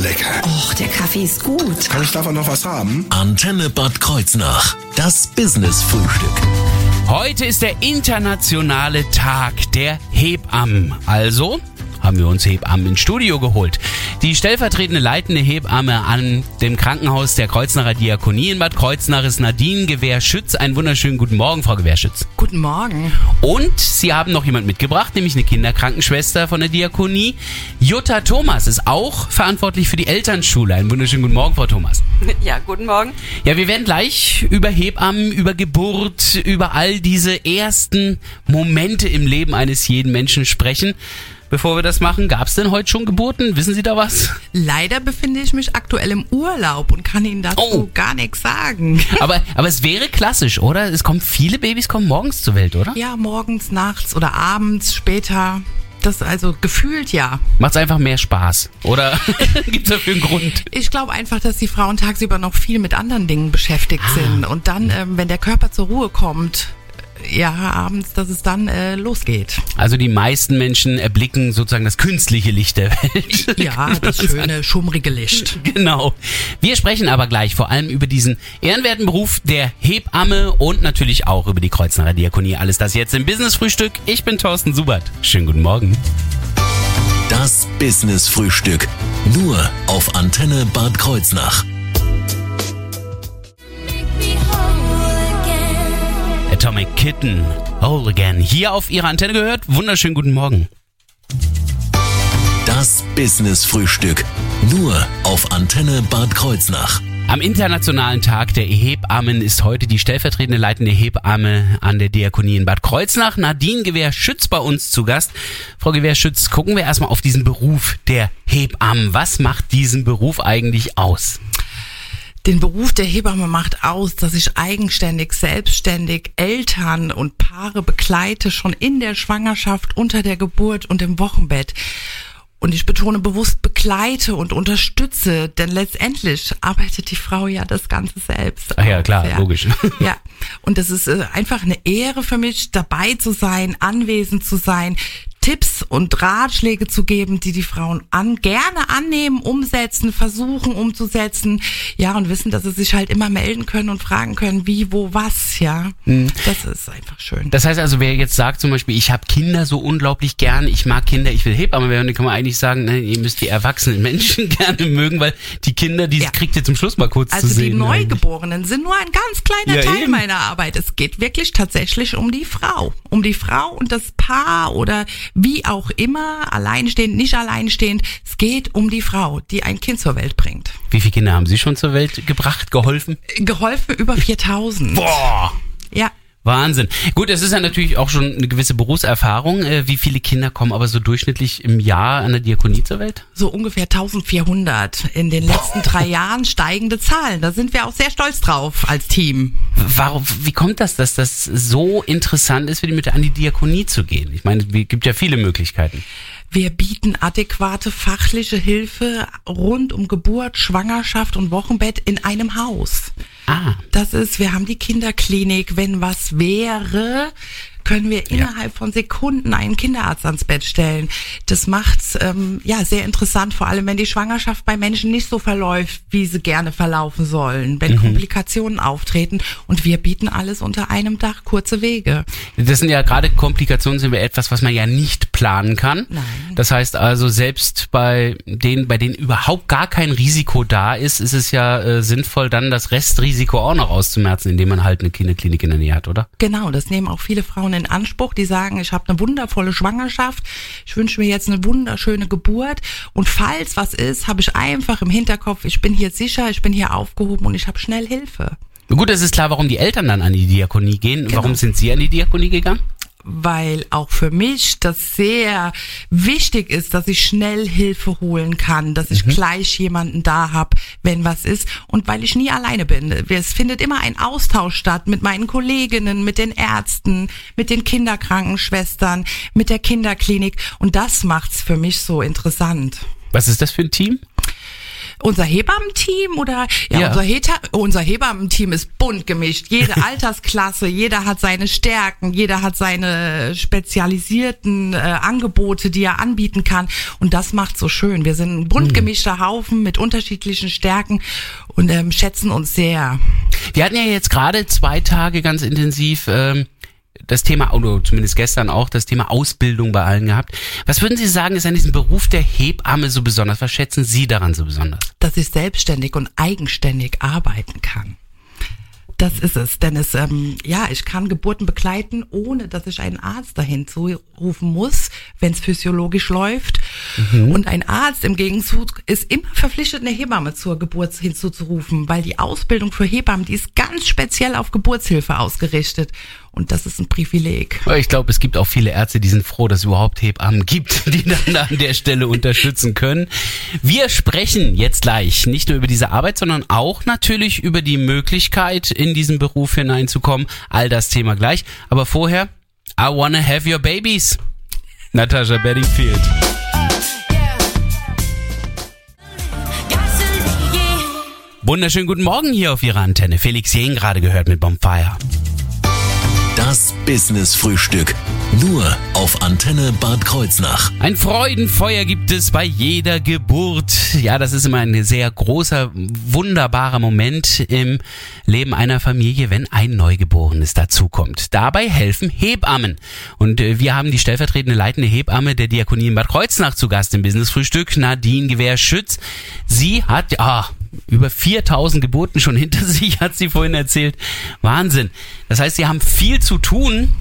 lecker. Och, der Kaffee ist gut. Kann ich davon noch was haben? Antenne Bad Kreuznach. Das Business-Frühstück. Heute ist der internationale Tag der Hebammen. Also haben wir uns Hebammen ins Studio geholt. Die stellvertretende leitende Hebamme an dem Krankenhaus der Kreuznacher Diakonie in Bad Kreuznach ist Nadine Gewehrschütz. Einen wunderschönen guten Morgen, Frau Gewehrschütz. Guten Morgen. Und Sie haben noch jemand mitgebracht, nämlich eine Kinderkrankenschwester von der Diakonie. Jutta Thomas ist auch verantwortlich für die Elternschule. Einen wunderschönen guten Morgen, Frau Thomas. Ja, guten Morgen. Ja, wir werden gleich über Hebammen, über Geburt, über all diese ersten Momente im Leben eines jeden Menschen sprechen. Bevor wir das machen, gab es denn heute schon Geburten? Wissen Sie da was? Leider befinde ich mich aktuell im Urlaub und kann Ihnen dazu Oh. gar nichts sagen. Aber, aber es wäre klassisch, oder? Es kommen viele Babys kommen morgens zur Welt, oder? Ja, morgens, nachts oder abends, später. Das also gefühlt ja. Macht's einfach mehr Spaß, oder? Gibt's dafür einen Grund? Ich glaube einfach, dass die Frauen tagsüber noch viel mit anderen Dingen beschäftigt Ah. sind. Und dann, ähm, wenn der Körper zur Ruhe kommt, ja, abends, dass es dann äh, losgeht. Also die meisten Menschen erblicken sozusagen das künstliche Licht der Welt. Ja, das schöne, schummrige Licht. Genau. Wir sprechen aber gleich vor allem über diesen ehrenwerten Beruf der Hebamme und natürlich auch über die Kreuznacher Diakonie. Alles das jetzt im Business-Frühstück. Ich bin Thorsten Subert. Schönen guten Morgen. Das Business-Frühstück. Nur auf Antenne Bad Kreuznach. Atomic Kitten, Whole Again. Hier auf Ihrer Antenne gehört. Wunderschönen guten Morgen. Das Business-Frühstück. Nur auf Antenne Bad Kreuznach. Am Internationalen Tag der Hebammen ist heute die stellvertretende leitende Hebamme an der Diakonie in Bad Kreuznach, Nadine Gewehr-Schütz, bei uns zu Gast. Frau Gewehr-Schütz, gucken wir erstmal auf diesen Beruf der Hebammen. Was macht diesen Beruf eigentlich aus? Den Beruf der Hebamme macht aus, dass ich eigenständig, selbstständig Eltern und Paare begleite, schon in der Schwangerschaft, unter der Geburt und im Wochenbett. Und ich betone bewusst begleite und unterstütze, denn letztendlich arbeitet die Frau ja das Ganze selbst. Ach ja, klar, logisch. Ja, und es ist äh, einfach eine Ehre für mich, dabei zu sein, anwesend zu sein, Tipps und Ratschläge zu geben, die die Frauen an, gerne annehmen, umsetzen, versuchen umzusetzen. Ja, und wissen, dass sie sich halt immer melden können und fragen können, wie, wo, was, ja. Das ist einfach schön. Das heißt also, wer jetzt sagt zum Beispiel, ich habe Kinder so unglaublich gern, ich mag Kinder, ich will Hebamme werden, dann kann man eigentlich sagen, ne, ihr müsst die erwachsenen Menschen gerne mögen, weil die Kinder, die Ja. kriegt ihr zum Schluss mal kurz Also zu die sehen. Neugeborenen sind nur ein ganz kleiner Ja, Teil eben. meiner Arbeit. Es geht wirklich tatsächlich um die Frau. Um die Frau und das Paar oder wie auch immer, alleinstehend, nicht alleinstehend. Es geht um die Frau, die ein Kind zur Welt bringt. Wie viele Kinder haben Sie schon zur Welt gebracht, geholfen? Geholfen über 4000. Boah! Ja. Wahnsinn. Gut, es ist ja natürlich auch schon eine gewisse Berufserfahrung. Äh, Wie viele Kinder kommen aber so durchschnittlich im Jahr an der Diakonie zur Welt? So ungefähr 1400 in den letzten drei Jahren steigende Zahlen. Da sind wir auch sehr stolz drauf als Team. Warum, wie kommt das, dass das so interessant ist, für die mit an die Diakonie zu gehen? Ich meine, es gibt ja viele Möglichkeiten. Wir bieten adäquate fachliche Hilfe rund um Geburt, Schwangerschaft und Wochenbett in einem Haus. Ah, Das ist, wir haben die Kinderklinik. Wenn was wäre, können wir innerhalb von Sekunden einen Kinderarzt ans Bett stellen. Das macht's ähm, ja sehr interessant, vor allem wenn die Schwangerschaft bei Menschen nicht so verläuft, wie sie gerne verlaufen sollen, wenn Komplikationen auftreten. Und wir bieten alles unter einem Dach, kurze Wege. das sind ja gerade Komplikationen, sind wir etwas, was man ja nicht planen kann. Nein. Das heißt also, selbst bei denen, bei denen überhaupt gar kein Risiko da ist, ist es ja äh, sinnvoll, dann das Restrisiko auch noch auszumerzen, indem man halt eine Kinderklinik in der Nähe hat, oder? Genau, das nehmen auch viele Frauen in Anspruch, die sagen, ich habe eine wundervolle Schwangerschaft, ich wünsche mir jetzt eine wunderschöne Geburt und falls was ist, habe ich einfach im Hinterkopf, ich bin hier sicher, ich bin hier aufgehoben und ich habe schnell Hilfe. Gut, es ist klar, warum die Eltern dann an die Diakonie gehen. Warum sind Sie an die Diakonie gegangen? Weil auch für mich das sehr wichtig ist, dass ich schnell Hilfe holen kann, dass ich gleich jemanden da habe, wenn was ist und weil ich nie alleine bin. Es findet immer ein Austausch statt mit meinen Kolleginnen, mit den Ärzten, mit den Kinderkrankenschwestern, mit der Kinderklinik und das macht's für mich so interessant. Was ist das für ein Team? Unser Hebammenteam oder ja, Ja. unser Heta unser Hebammenteam ist bunt gemischt. Jede Altersklasse, jeder hat seine Stärken, jeder hat seine spezialisierten äh, Angebote, die er anbieten kann und das macht so schön. Wir sind ein bunt gemischter Haufen mit unterschiedlichen Stärken und ähm, schätzen uns sehr. Wir hatten ja jetzt gerade zwei Tage ganz intensiv ähm, das Thema, oder zumindest gestern auch, das Thema Ausbildung bei allen gehabt. Was würden Sie sagen, ist an diesem Beruf der Hebamme so besonders? Was schätzen Sie daran so besonders? dass ich selbstständig und eigenständig arbeiten kann. Das ist es, denn es, ähm, ja, ich kann Geburten begleiten, ohne dass ich einen Arzt dahin zurufen muss, wenn es physiologisch läuft. Und ein Arzt im Gegenzug ist immer verpflichtet, eine Hebamme zur Geburt hinzuzurufen, weil die Ausbildung für Hebammen, die ist ganz speziell auf Geburtshilfe ausgerichtet. Und das ist ein Privileg. Ich glaube, es gibt auch viele Ärzte, die sind froh, dass es überhaupt Hebammen gibt, die dann an der Stelle unterstützen können. Wir sprechen jetzt gleich nicht nur über diese Arbeit, sondern auch natürlich über die Möglichkeit, in diesen Beruf hineinzukommen. All das Thema gleich. Aber vorher, I wanna have your babies. Natascha Bedingfield. Wunderschönen guten Morgen hier auf Ihrer Antenne. Felix Jähn gerade gehört mit Bonfire. Das Business Frühstück. Nur auf Antenne Bad Kreuznach. Ein Freudenfeuer gibt es bei jeder Geburt. Ja, das ist immer ein sehr großer, wunderbarer Moment im Leben einer Familie, wenn ein Neugeborenes dazukommt. Dabei helfen Hebammen. Und äh, wir haben die stellvertretende leitende Hebamme der Diakonie in Bad Kreuznach zu Gast im Business Frühstück, Nadine Gewehr-Schütz. Sie hat, ah, über 4000 Geburten schon hinter sich, hat sie vorhin erzählt. Wahnsinn. Das heißt, sie haben viel zu tun.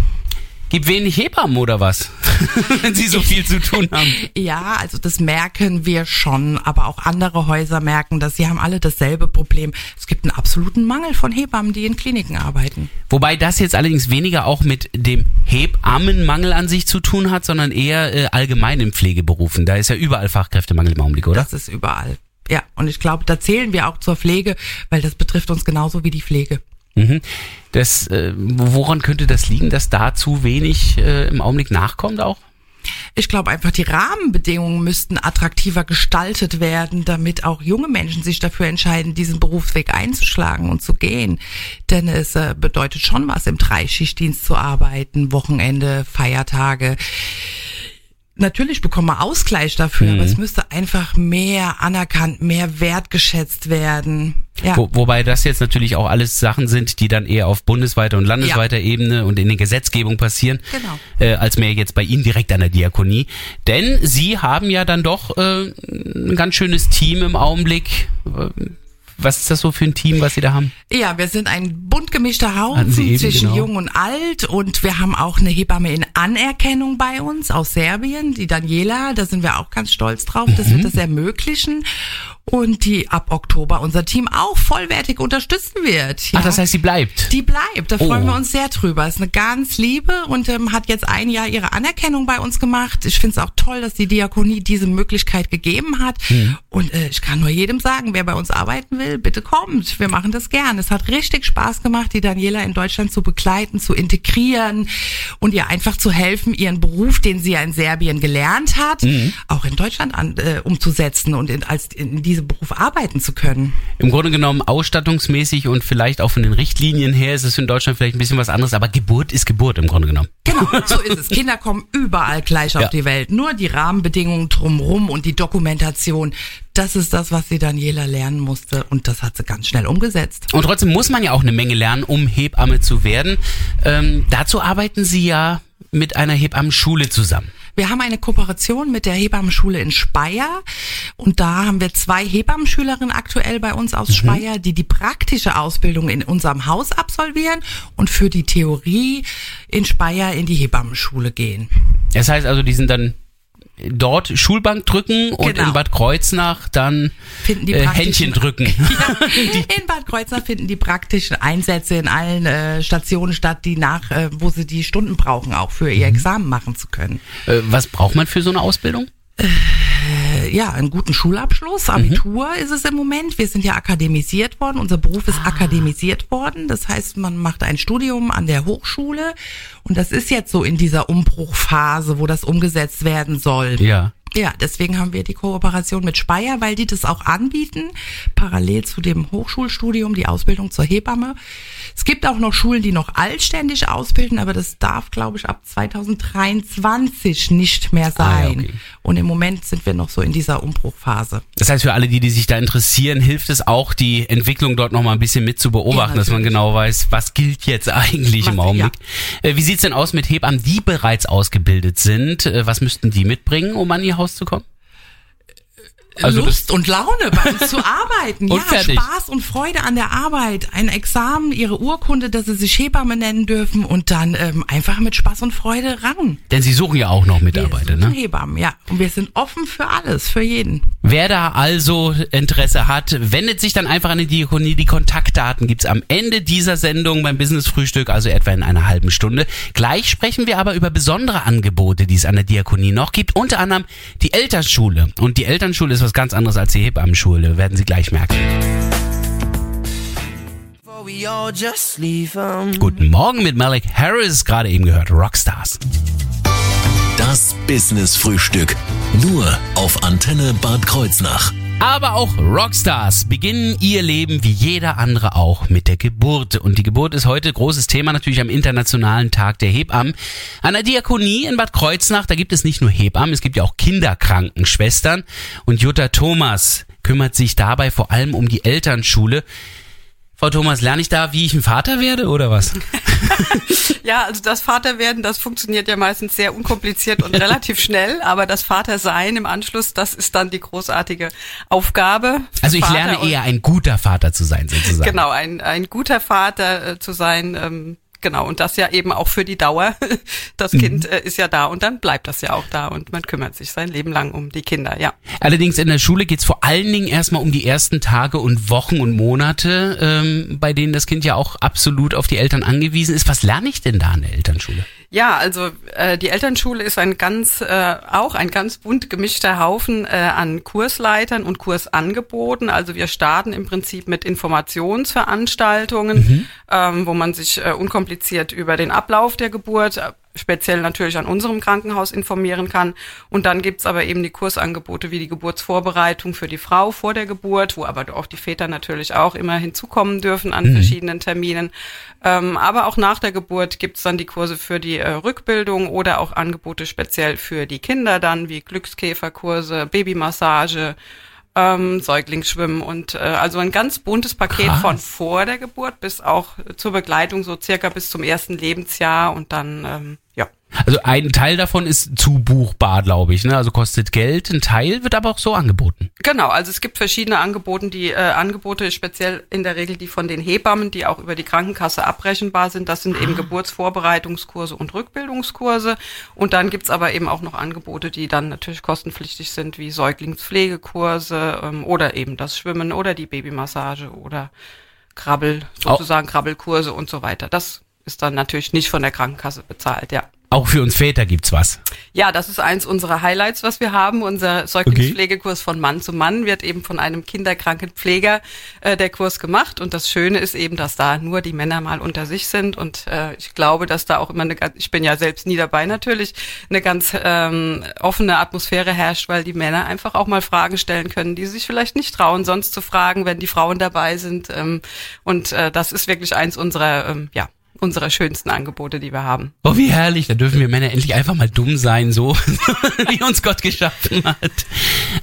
Gibt wenig Hebammen oder was? Wenn sie so viel zu tun haben. Ja, also das merken wir schon, aber auch andere Häuser merken das. Sie haben alle dasselbe Problem. Es gibt einen absoluten Mangel von Hebammen, die in Kliniken arbeiten. Wobei das jetzt allerdings weniger auch mit dem Hebammenmangel an sich zu tun hat, sondern eher äh, allgemein in Pflegeberufen. Da ist ja überall Fachkräftemangel im Augenblick, oder? Das ist überall. Ja, und ich glaube, da zählen wir auch zur Pflege, weil das betrifft uns genauso wie die Pflege. Mhm. Das, äh, woran könnte das liegen, dass da zu wenig äh, im Augenblick nachkommt auch? Ich glaube einfach, die Rahmenbedingungen müssten attraktiver gestaltet werden, damit auch junge Menschen sich dafür entscheiden, diesen Berufsweg einzuschlagen und zu gehen. Denn es äh, bedeutet schon was, im Dreischichtdienst zu arbeiten, Wochenende, Feiertage. Natürlich bekommen wir Ausgleich dafür, aber es müsste einfach mehr anerkannt, mehr wertgeschätzt werden. Ja. Wo, wobei das jetzt natürlich auch alles Sachen sind, die dann eher auf bundesweiter und landesweiter Ebene und in der Gesetzgebung passieren, Genau. äh, als mehr jetzt bei Ihnen direkt an der Diakonie. Denn Sie haben ja dann doch äh, ein ganz schönes Team im Augenblick. Was ist das so für ein Team, was Sie da haben? Ja, wir sind ein bunt gemischter Haufen zwischen genau. jung und alt und wir haben auch eine Hebamme in Anerkennung bei uns aus Serbien, die Daniela, da sind wir auch ganz stolz drauf, dass Mhm. wir das ermöglichen und die ab Oktober unser Team auch vollwertig unterstützen wird. Ja. Ach, das heißt, sie bleibt. Die bleibt, da freuen Oh. wir uns sehr drüber. Ist eine ganz liebe und ähm, hat jetzt ein Jahr ihre Anerkennung bei uns gemacht. Ich finde es auch toll, dass die Diakonie diese Möglichkeit gegeben hat. Hm. Und äh, ich kann nur jedem sagen, wer bei uns arbeiten will, bitte kommt. Wir machen das gern. Es hat richtig Spaß gemacht, die Daniela in Deutschland zu begleiten, zu integrieren und ihr einfach zu helfen, ihren Beruf, den sie ja in Serbien gelernt hat, Hm. auch in Deutschland an, äh, umzusetzen und in, als in diesem Beruf arbeiten zu können. Im Grunde genommen ausstattungsmäßig und vielleicht auch von den Richtlinien her ist es in Deutschland vielleicht ein bisschen was anderes, aber Geburt ist Geburt im Grunde genommen. Genau, so ist es. Kinder kommen überall gleich auf Ja. die Welt. Nur die Rahmenbedingungen drumrum und die Dokumentation, das ist das, was sie Daniela lernen musste und das hat sie ganz schnell umgesetzt. Und trotzdem muss man ja auch eine Menge lernen, um Hebamme zu werden. Ähm, dazu arbeiten Sie ja mit einer Hebammenschule zusammen. Wir haben eine Kooperation mit der Hebammenschule in Speyer und da haben wir zwei Hebammenschülerinnen aktuell bei uns aus Speyer, die die praktische Ausbildung in unserem Haus absolvieren und für die Theorie in Speyer in die Hebammenschule gehen. Das heißt also, die sind dann dort Schulbank drücken und Genau. in Bad Kreuznach dann Finden die äh, Händchen drücken. Ja, in Bad Kreuznach finden die praktischen Einsätze in allen äh, Stationen statt, die nach, äh, wo sie die Stunden brauchen, auch für ihr Examen machen zu können. Äh, was braucht man für so eine Ausbildung? Äh, ja, einen guten Schulabschluss, Abitur ist es im Moment. Wir sind ja akademisiert worden. Unser Beruf ist akademisiert worden. Das heißt, man macht ein Studium an der Hochschule und das ist jetzt so in dieser Umbruchphase, wo das umgesetzt werden soll. Ja. Ja, deswegen haben wir die Kooperation mit Speyer, weil die das auch anbieten, parallel zu dem Hochschulstudium, die Ausbildung zur Hebamme. Es gibt auch noch Schulen, die noch altständisch ausbilden, aber das darf, glaube ich, ab 2023 nicht mehr sein. Ah, ja, okay. Und im Moment sind wir noch so in dieser Umbruchphase. Das heißt, für alle, die, die sich da interessieren, hilft es auch, die Entwicklung dort nochmal ein bisschen mit zu beobachten, Ja, dass man genau weiß, was gilt jetzt eigentlich im Was- Augenblick. Äh, Wie sieht's denn aus mit Hebammen, die bereits ausgebildet sind? Äh, Was müssten die mitbringen, um an ihr Haus zu kommen? Also Lust und Laune bei uns zu arbeiten. Ja, fertig. Spaß und Freude an der Arbeit. Ein Examen, ihre Urkunde, dass sie sich Hebamme nennen dürfen und dann ähm, einfach mit Spaß und Freude ran. Denn sie suchen ja auch noch Mitarbeiter, ne? Hebammen, ja. Und wir sind offen für alles, für jeden. Wer da also Interesse hat, wendet sich dann einfach an die Diakonie. Die Kontaktdaten gibt's am Ende dieser Sendung beim Business Frühstück, also etwa in einer halben Stunde. Gleich sprechen wir aber über besondere Angebote, die es an der Diakonie noch gibt. Unter anderem die Elternschule. Und die Elternschule ist was ganz anderes als die Hebammenschule, werden Sie gleich merken. Guten Morgen mit Malik Harris, gerade eben gehört, Rockstars. Das Business Frühstück. Nur auf Antenne Bad Kreuznach. Aber auch Rockstars beginnen ihr Leben wie jeder andere auch mit der Geburt. Und die Geburt ist heute großes Thema natürlich am Internationalen Tag der Hebammen. An der Diakonie in Bad Kreuznach, da gibt es nicht nur Hebammen, es gibt ja auch Kinderkrankenschwestern. Und Jutta Thomas kümmert sich dabei vor allem um die Elternschule. Frau Thomas, lerne ich da, wie ich ein Vater werde oder was? Ja, also das Vaterwerden, das funktioniert ja meistens sehr unkompliziert und relativ schnell, aber das Vatersein im Anschluss, das ist dann die großartige Aufgabe. Also ich Vater lerne eher ein guter Vater zu sein sozusagen. Genau, ein, ein guter Vater äh, zu sein. Ähm, genau, und das ja eben auch für die Dauer. Das Mhm. Kind äh, ist ja da und dann bleibt das ja auch da und man kümmert sich sein Leben lang um die Kinder, ja. Allerdings in der Schule geht's vor allen Dingen erstmal um die ersten Tage und Wochen und Monate, ähm, bei denen das Kind ja auch absolut auf die Eltern angewiesen ist. Was lerne ich denn da an der Elternschule? Ja, also äh, die Elternschule ist ein ganz äh, auch ein ganz bunt gemischter Haufen äh, an Kursleitern und Kursangeboten. Also wir starten im Prinzip mit Informationsveranstaltungen, ähm, wo man sich äh, unkompliziert über den Ablauf der Geburt speziell natürlich an unserem Krankenhaus informieren kann. Und dann gibt's aber eben die Kursangebote wie die Geburtsvorbereitung für die Frau vor der Geburt, wo aber auch die Väter natürlich auch immer hinzukommen dürfen an verschiedenen Terminen. Ähm, aber auch nach der Geburt gibt's dann die Kurse für die äh, Rückbildung oder auch Angebote speziell für die Kinder dann, wie Glückskäferkurse, Babymassage, ähm, Säuglingsschwimmen und äh, also ein ganz buntes Paket Krass. von vor der Geburt bis auch zur Begleitung so circa bis zum ersten Lebensjahr und dann ähm, ja Also ein Teil davon ist zu buchbar, glaube ich. Ne? Also kostet Geld, ein Teil wird aber auch so angeboten. Genau, also es gibt verschiedene Angebote, die äh, Angebote speziell in der Regel die von den Hebammen, die auch über die Krankenkasse abrechenbar sind. Das sind eben Geburtsvorbereitungskurse und Rückbildungskurse. Und dann gibt's aber eben auch noch Angebote, die dann natürlich kostenpflichtig sind, wie Säuglingspflegekurse ähm, oder eben das Schwimmen oder die Babymassage oder Krabbel, sozusagen Krabbelkurse und so weiter. Das ist dann natürlich nicht von der Krankenkasse bezahlt, ja. Auch für uns Väter gibt's was. Ja, das ist eins unserer Highlights, was wir haben. Unser Säuglingspflegekurs von Mann zu Mann wird eben von einem Kinderkrankenpfleger äh, der Kurs gemacht. Und das Schöne ist eben, dass da nur die Männer mal unter sich sind. Und äh, ich glaube, dass da auch immer eine ganz, ich bin ja selbst nie dabei natürlich, eine ganz ähm, offene Atmosphäre herrscht, weil die Männer einfach auch mal Fragen stellen können, die sie sich vielleicht nicht trauen, sonst zu fragen, wenn die Frauen dabei sind. Ähm, und äh, das ist wirklich eins unserer, ähm, ja, unserer schönsten Angebote, die wir haben. Oh, wie herrlich. Da dürfen wir Männer endlich einfach mal dumm sein, so wie uns Gott geschaffen hat.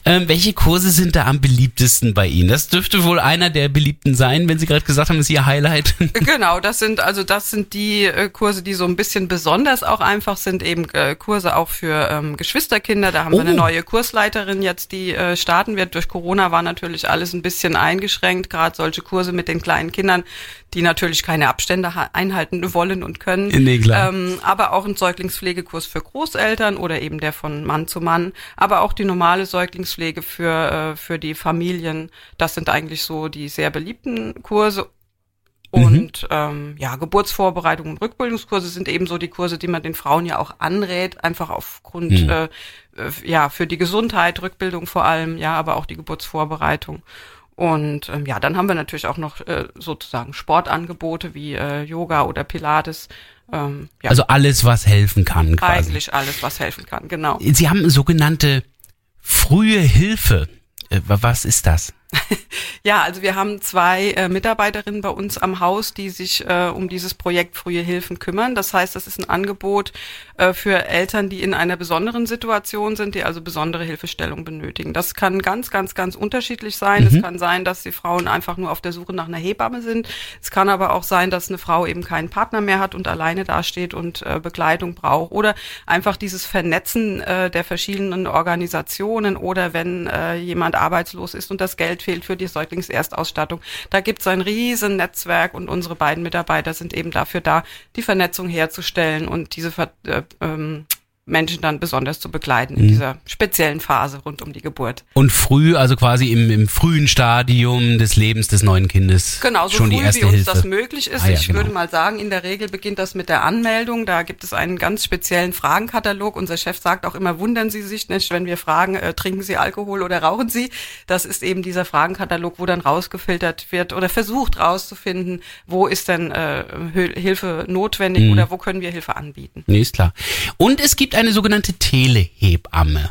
Ähm, welche Kurse sind da am beliebtesten bei Ihnen? Das dürfte wohl einer der beliebten sein, wenn Sie gerade gesagt haben, ist Ihr Highlight. Genau, das sind also das sind die äh, Kurse, die so ein bisschen besonders auch einfach sind, eben äh, Kurse auch für ähm, Geschwisterkinder. Da haben wir eine Oh. neue Kursleiterin jetzt, die äh, starten wird. Durch Corona war natürlich alles ein bisschen eingeschränkt, gerade solche Kurse mit den kleinen Kindern, die natürlich keine Abstände ha- einhalten wollen und können. Nee, klar. Ähm, aber auch ein Säuglingspflegekurs für Großeltern oder eben der von Mann zu Mann, aber auch die normale Säuglingspflege für äh, für die Familien. Das sind eigentlich so die sehr beliebten Kurse. Und ähm, ja, Geburtsvorbereitung und Rückbildungskurse sind ebenso die Kurse, die man den Frauen ja auch anrät, einfach aufgrund Mhm. äh, äh, ja für die Gesundheit, Rückbildung vor allem, ja, aber auch die Geburtsvorbereitung. Und ähm, ja, dann haben wir natürlich auch noch äh, sozusagen Sportangebote wie äh, Yoga oder Pilates. Ähm, ja, Also alles, was helfen kann, quasi. eigentlich alles, was helfen kann, genau. Sie haben sogenannte Frühe Hilfe. Äh, was ist das? Ja, also wir haben zwei äh, Mitarbeiterinnen bei uns am Haus, die sich äh, um dieses Projekt Frühe Hilfen kümmern. Das heißt, das ist ein Angebot äh, für Eltern, die in einer besonderen Situation sind, die also besondere Hilfestellung benötigen. Das kann ganz, ganz, ganz unterschiedlich sein. Mhm. Es kann sein, dass die Frauen einfach nur auf der Suche nach einer Hebamme sind. Es kann aber auch sein, dass eine Frau eben keinen Partner mehr hat und alleine dasteht und äh, Begleitung braucht. Oder einfach dieses Vernetzen äh, der verschiedenen Organisationen oder wenn äh, jemand arbeitslos ist und das Geld fehlt für die Säuglingserstausstattung. Da gibt es ein riesen Netzwerk und unsere beiden Mitarbeiter sind eben dafür da, die Vernetzung herzustellen und diese äh, ähm, Menschen dann besonders zu begleiten in mhm. dieser speziellen Phase rund um die Geburt. Und früh, also quasi im, im frühen Stadium des Lebens des neuen Kindes. Genau, so schon früh, die erste wie uns Hilfe. das möglich ist. Ah, ja, ich genau. würde mal sagen, in der Regel beginnt das mit der Anmeldung. Da gibt es einen ganz speziellen Fragenkatalog. Unser Chef sagt auch immer, wundern Sie sich nicht, wenn wir fragen, äh, trinken Sie Alkohol oder rauchen Sie? Das ist eben dieser Fragenkatalog, wo dann rausgefiltert wird oder versucht rauszufinden, wo ist denn äh, Hilfe notwendig Mhm. oder wo können wir Hilfe anbieten. Nee, ist klar. Und es gibt eine sogenannte Telehebamme.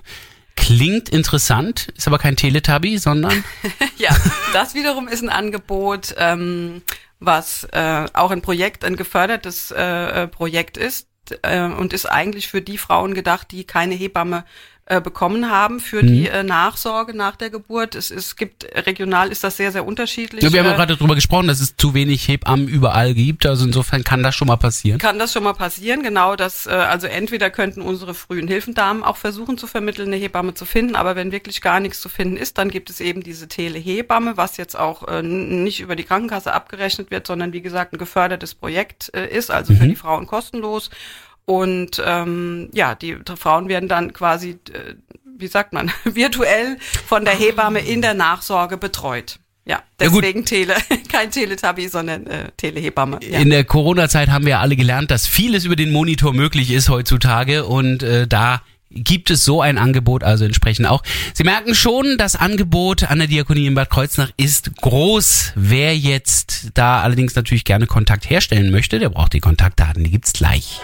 Klingt interessant, ist aber kein Teletubby, sondern Ja, das wiederum ist ein Angebot, ähm, was äh, auch ein Projekt, ein gefördertes äh, äh, Projekt ist äh, und ist eigentlich für die Frauen gedacht, die keine Hebamme äh, bekommen haben für Mhm. die äh, Nachsorge nach der Geburt. Es, es gibt regional ist das sehr sehr unterschiedlich. ja, wir haben ja Äh, gerade darüber gesprochen, dass es zu wenig Hebammen überall gibt. Also insofern kann das schon mal passieren. kann das schon mal passieren, genau, dass äh, also entweder könnten unsere frühen Hilfendamen auch versuchen zu vermitteln, eine Hebamme zu finden, aber wenn wirklich gar nichts zu finden ist, dann gibt es eben diese Telehebamme, was jetzt auch äh, nicht über die Krankenkasse abgerechnet wird, sondern wie gesagt ein gefördertes Projekt äh, ist, also für die Frauen kostenlos. Und ähm, ja, die Frauen werden dann quasi, äh, wie sagt man, virtuell von der Hebamme in der Nachsorge betreut. Ja, Ja, deswegen Tele, kein Teletubby, sondern äh, Telehebamme. Ja. In der Corona-Zeit haben wir ja alle gelernt, dass vieles über den Monitor möglich ist heutzutage und äh, da gibt es so ein Angebot also entsprechend auch. Sie merken schon, das Angebot an der Diakonie in Bad Kreuznach ist groß. Wer jetzt da allerdings natürlich gerne Kontakt herstellen möchte, der braucht die Kontaktdaten, die gibt's gleich.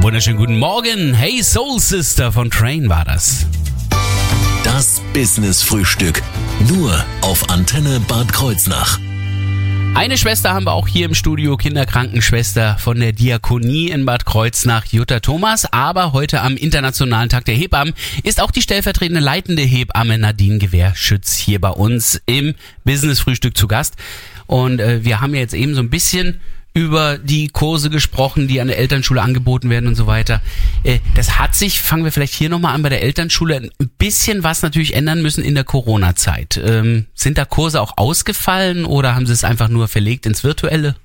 Wunderschönen guten Morgen. Hey Soul Sister von Train war das. Das Business Frühstück. Nur auf Antenne Bad Kreuznach. Eine Schwester haben wir auch hier im Studio, Kinderkrankenschwester von der Diakonie in Bad Kreuznach, Jutta Thomas. Aber heute am Internationalen Tag der Hebammen ist auch die stellvertretende leitende Hebamme Nadine Gewehrschütz hier bei uns im Business Frühstück zu Gast. Und äh, wir haben ja jetzt eben so ein bisschen über die Kurse gesprochen, die an der Elternschule angeboten werden und so weiter. Äh, das hat sich, fangen wir vielleicht hier nochmal an bei der Elternschule, ein bisschen was natürlich ändern müssen in der Corona-Zeit. Ähm, sind da Kurse auch ausgefallen oder haben sie es einfach nur verlegt ins Virtuelle?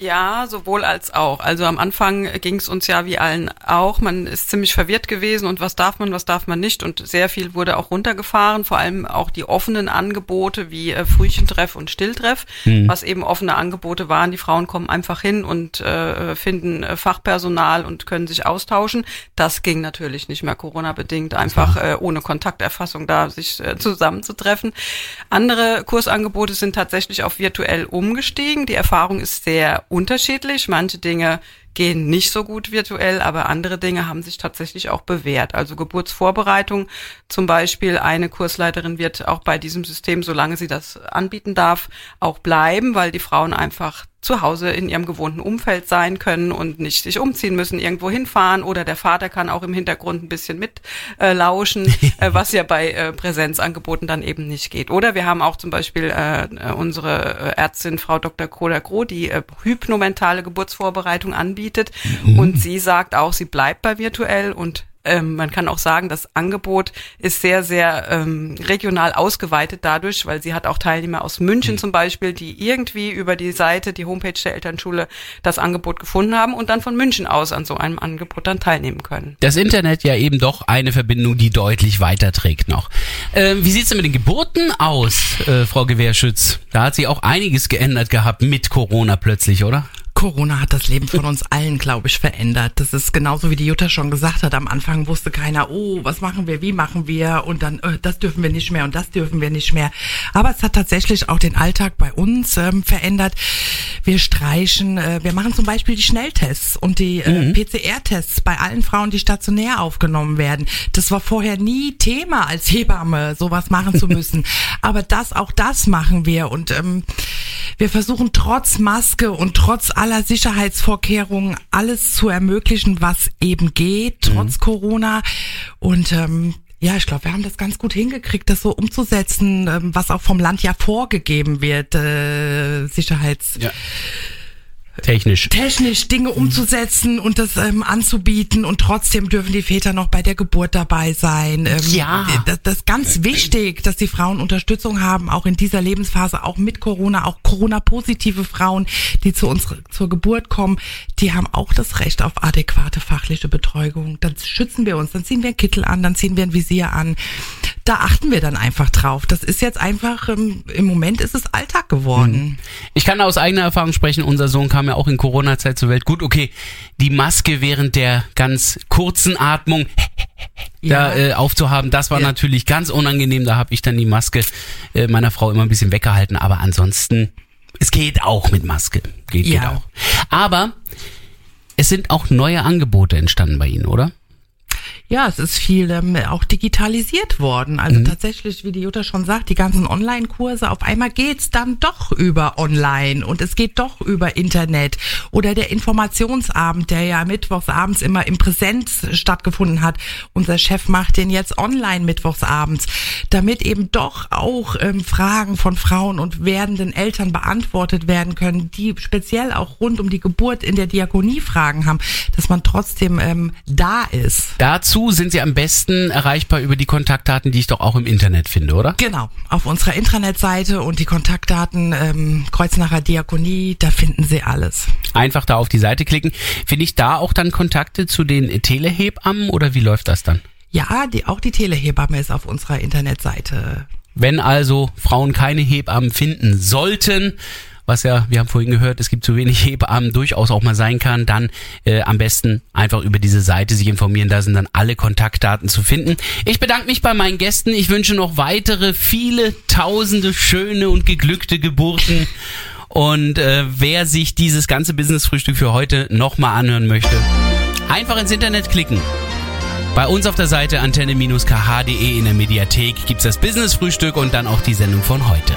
Ja, sowohl als auch. Also am Anfang ging es uns ja wie allen auch. Man ist ziemlich verwirrt gewesen und was darf man, was darf man nicht. Und sehr viel wurde auch runtergefahren, vor allem auch die offenen Angebote wie äh, Frühchentreff und Stilltreff, was eben offene Angebote waren. Die Frauen kommen einfach hin und äh, finden äh, Fachpersonal und können sich austauschen. Das ging natürlich nicht mehr Corona-bedingt, einfach äh, ohne Kontakterfassung da sich äh, zusammenzutreffen. Andere Kursangebote sind tatsächlich auf virtuell umgestiegen. Die Erfahrung ist sehr unterschiedlich. Manche Dinge gehen nicht so gut virtuell, aber andere Dinge haben sich tatsächlich auch bewährt. Also Geburtsvorbereitung zum Beispiel. Eine Kursleiterin wird auch bei diesem System, solange sie das anbieten darf, auch bleiben, weil die Frauen einfach zu Hause in ihrem gewohnten Umfeld sein können und nicht sich umziehen müssen, irgendwo hinfahren oder der Vater kann auch im Hintergrund ein bisschen mit äh, lauschen, äh, was ja bei äh, Präsenzangeboten dann eben nicht geht. Oder wir haben auch zum Beispiel äh, unsere äh, Ärztin Frau Dr. Kohler Groh, die äh, hypnomentale Geburtsvorbereitung anbietet und sie sagt auch, sie bleibt bei virtuell und ähm, man kann auch sagen, das Angebot ist sehr, sehr ähm, regional ausgeweitet dadurch, weil sie hat auch Teilnehmer aus München zum Beispiel, die irgendwie über die Seite, die Homepage der Elternschule, das Angebot gefunden haben und dann von München aus an so einem Angebot dann teilnehmen können. Das Internet ja eben doch eine Verbindung, die deutlich weiterträgt noch. Ähm, wie sieht's denn mit den Geburten aus, äh, Frau Gewehrschütz? Da hat sich auch einiges geändert gehabt mit Corona plötzlich, oder? Corona hat das Leben von uns allen, glaube ich, verändert. Das ist genauso wie die Jutta schon gesagt hat. Am Anfang wusste keiner, oh, was machen wir, wie machen wir und dann, äh, das dürfen wir nicht mehr und das dürfen wir nicht mehr. Aber es hat tatsächlich auch den Alltag bei uns ähm, verändert. Wir streichen, äh, wir machen zum Beispiel die Schnelltests und die äh, PCR-Tests bei allen Frauen, die stationär aufgenommen werden. Das war vorher nie Thema als Hebamme, sowas machen zu müssen. Aber das, auch das machen wir und ähm, wir versuchen trotz Maske und trotz aller Sicherheitsvorkehrungen alles zu ermöglichen, was eben geht, trotz Corona. Und ähm, ja, ich glaube, wir haben das ganz gut hingekriegt, das so umzusetzen, ähm, was auch vom Land ja vorgegeben wird, äh, Sicherheits Ja. Technisch. technisch Dinge umzusetzen und das ähm, anzubieten und trotzdem dürfen die Väter noch bei der Geburt dabei sein. Ähm, Ja. Das, das ist ganz wichtig, dass die Frauen Unterstützung haben, auch in dieser Lebensphase, auch mit Corona, auch Corona-positive Frauen, die zu uns zur Geburt kommen, die haben auch das Recht auf adäquate fachliche Betreuung. Dann schützen wir uns, dann ziehen wir einen Kittel an, dann ziehen wir ein Visier an. Da achten wir dann einfach drauf. Das ist jetzt einfach, ähm, im Moment ist es Alltag geworden. Ich kann aus eigener Erfahrung sprechen, unser Sohn kam ja auch in Corona-Zeit zur Welt. Gut, okay, die Maske während der ganz kurzen Atmung da Ja. äh, aufzuhaben, das war Ja. natürlich ganz unangenehm. Da habe ich dann die Maske äh, meiner Frau immer ein bisschen weggehalten. Aber ansonsten, es geht auch mit Maske. Geht, geht Ja. auch. Aber es sind auch neue Angebote entstanden bei Ihnen, oder? Ja, es ist viel ähm, auch digitalisiert worden. Also tatsächlich, wie die Jutta schon sagt, die ganzen Online-Kurse, auf einmal geht's dann doch über Online und es geht doch über Internet. Oder der Informationsabend, der ja mittwochsabends immer im Präsenz stattgefunden hat. Unser Chef macht den jetzt online mittwochsabends, damit eben doch auch ähm, Fragen von Frauen und werdenden Eltern beantwortet werden können, die speziell auch rund um die Geburt in der Diakonie Fragen haben, dass man trotzdem ähm, da ist. Dazu sind Sie am besten erreichbar über die Kontaktdaten, die ich doch auch im Internet finde, oder? Genau, auf unserer Intranet-Seite und die Kontaktdaten ähm, Kreuznacher Diakonie, da finden Sie alles. Einfach da auf die Seite klicken. Finde ich da auch dann Kontakte zu den Telehebammen oder wie läuft das dann? Ja, die, auch die Telehebamme ist auf unserer Internetseite. Wenn also Frauen keine Hebammen finden sollten, was ja, wir haben vorhin gehört, es gibt zu wenig Hebammen, durchaus auch mal sein kann, dann äh, am besten einfach über diese Seite sich informieren, da sind dann alle Kontaktdaten zu finden. Ich bedanke mich bei meinen Gästen, ich wünsche noch weitere viele tausende schöne und geglückte Geburten. Und äh, wer sich dieses ganze Business-Frühstück für heute nochmal anhören möchte, einfach ins Internet klicken. Bei uns auf der Seite antenne-kh.de in der Mediathek gibt's das Business-Frühstück und dann auch die Sendung von heute.